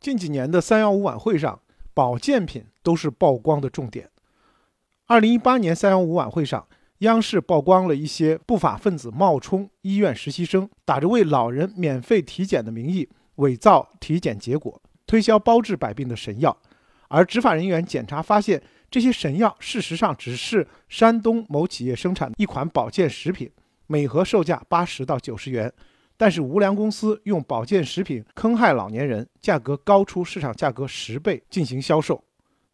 近几年的三幺五晚会上，保健品都是曝光的重点。二零一八年三幺五晚会上，央视曝光了一些不法分子冒充医院实习生，打着为老人免费体检的名义，伪造体检结果，推销包治百病的神药。而执法人员检查发现，这些神药事实上只是山东某企业生产的一款保健食品，每盒售价八十到九十元。但是无良公司用保健食品坑害老年人，价格高出市场价格十倍进行销售，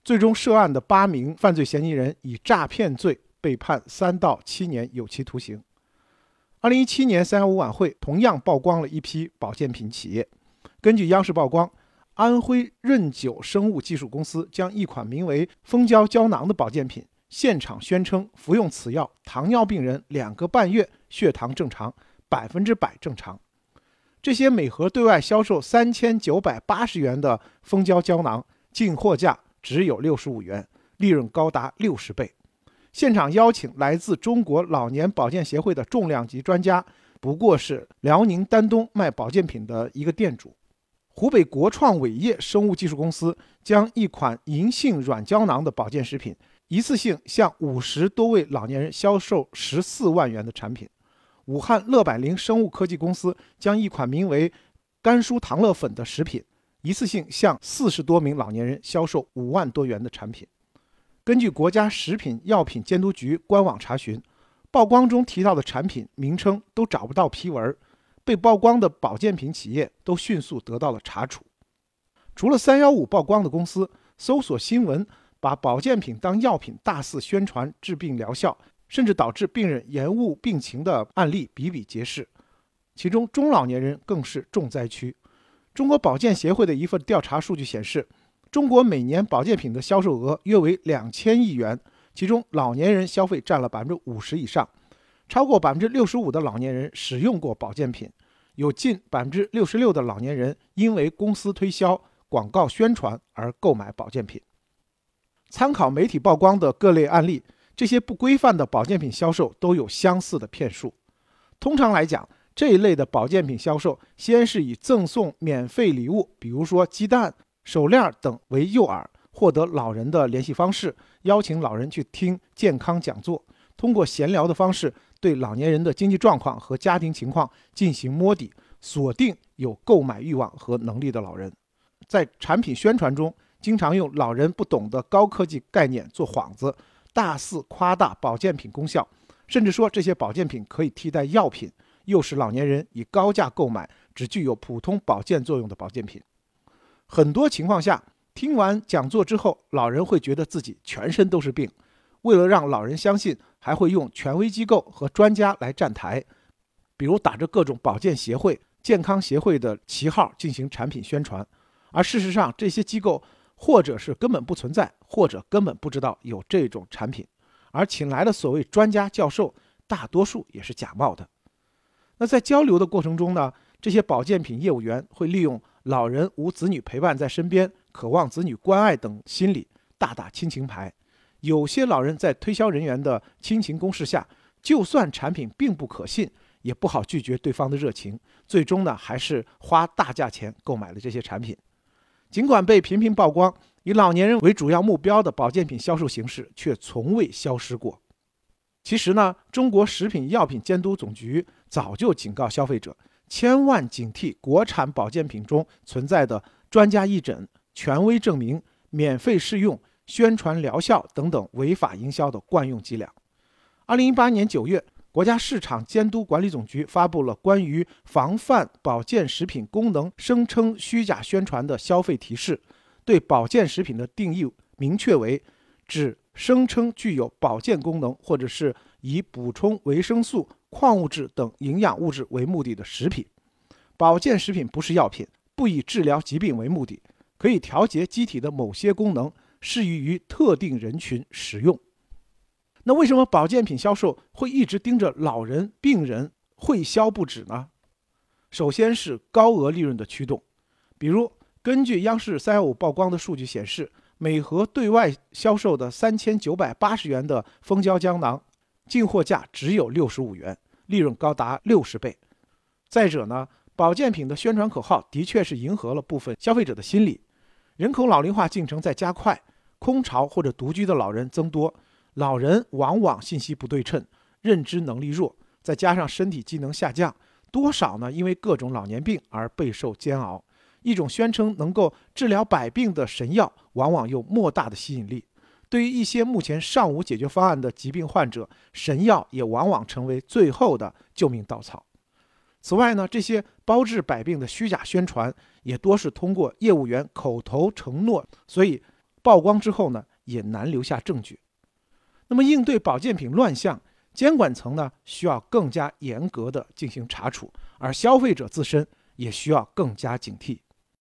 最终涉案的八名犯罪嫌疑人以诈骗罪被判三到七年有期徒刑。二零一七年三幺五晚会同样曝光了一批保健品企业，根据央视曝光，安徽润九生物技术公司将一款名为蜂胶胶囊的保健品现场宣称服用此药，糖尿病人两个半月血糖正常。百分之百正常。这些每盒对外销售三千九百八十元的蜂胶胶囊，进货价只有六十五元，利润高达六十倍。现场邀请来自中国老年保健协会的重量级专家，不过是辽宁丹东卖保健品的一个店主。湖北国创伟业生物技术公司将一款银杏软胶囊的保健食品，一次性向五十多位老年人销售十四万元的产品。武汉乐百灵生物科技公司将一款名为“甘舒糖乐粉”的食品，一次性向四十多名老年人销售五万多元的产品。根据国家食品药品监督局官网查询，曝光中提到的产品名称都找不到批文，被曝光的保健品企业都迅速得到了查处。除了三幺五曝光的公司，搜索新闻把保健品当药品大肆宣传治病疗效。甚至导致病人延误病情的案例比比皆是，其中中老年人更是重灾区。中国保健协会的一份调查数据显示，中国每年保健品的销售额约为两千亿元，其中老年人消费占了百分之五十以上，超过百分之六十五的老年人使用过保健品，有近百分之六十六的老年人因为公司推销、广告宣传而购买保健品。参考媒体曝光的各类案例。这些不规范的保健品销售都有相似的骗术。通常来讲，这一类的保健品销售先是以赠送免费礼物，比如说鸡蛋、手链等为诱饵，获得老人的联系方式，邀请老人去听健康讲座，通过闲聊的方式对老年人的经济状况和家庭情况进行摸底，锁定有购买欲望和能力的老人。在产品宣传中，经常用老人不懂的高科技概念做幌子。大肆夸大保健品功效，甚至说这些保健品可以替代药品，诱使老年人以高价购买只具有普通保健作用的保健品。很多情况下，听完讲座之后，老人会觉得自己全身都是病。为了让老人相信，还会用权威机构和专家来站台，比如打着各种保健协会、健康协会的旗号进行产品宣传。而事实上，这些机构。或者是根本不存在，或者根本不知道有这种产品，而请来的所谓专家教授，大多数也是假冒的。那在交流的过程中呢，这些保健品业务员会利用老人无子女陪伴在身边，渴望子女关爱等心理，大打亲情牌。有些老人在推销人员的亲情攻势下，就算产品并不可信，也不好拒绝对方的热情，最终呢，还是花大价钱购买了这些产品。尽管被频频曝光，以老年人为主要目标的保健品销售形式却从未消失过。其实呢，中国食品药品监督总局早就警告消费者，千万警惕国产保健品中存在的专家义诊、权威证明、免费试用、宣传疗效等等违法营销的惯用伎俩。二零一八年九月。国家市场监督管理总局发布了关于防范保健食品功能声称虚假宣传的消费提示，对保健食品的定义明确为指声称具有保健功能或者是以补充维生素、矿物质等营养物质为目的的食品。保健食品不是药品，不以治疗疾病为目的，可以调节机体的某些功能，适宜于特定人群使用。那为什么保健品销售会一直盯着老人、病人会销不止呢？首先是高额利润的驱动，比如根据央视三幺五曝光的数据显示，每盒对外销售的三千九百八十元的蜂胶胶囊，进货价只有六十五元，利润高达六十倍。再者呢，保健品的宣传口号的确是迎合了部分消费者的心理。人口老龄化进程在加快，空巢或者独居的老人增多，老人往往信息不对称，认知能力弱，再加上身体机能下降，多少呢？因为各种老年病而备受煎熬。一种宣称能够治疗百病的神药，往往有莫大的吸引力。对于一些目前尚无解决方案的疾病患者，神药也往往成为最后的救命稻草。此外呢，这些包治百病的虚假宣传也多是通过业务员口头承诺，所以曝光之后呢，也难留下证据。那么，应对保健品乱象，监管层呢需要更加严格的进行查处，而消费者自身也需要更加警惕。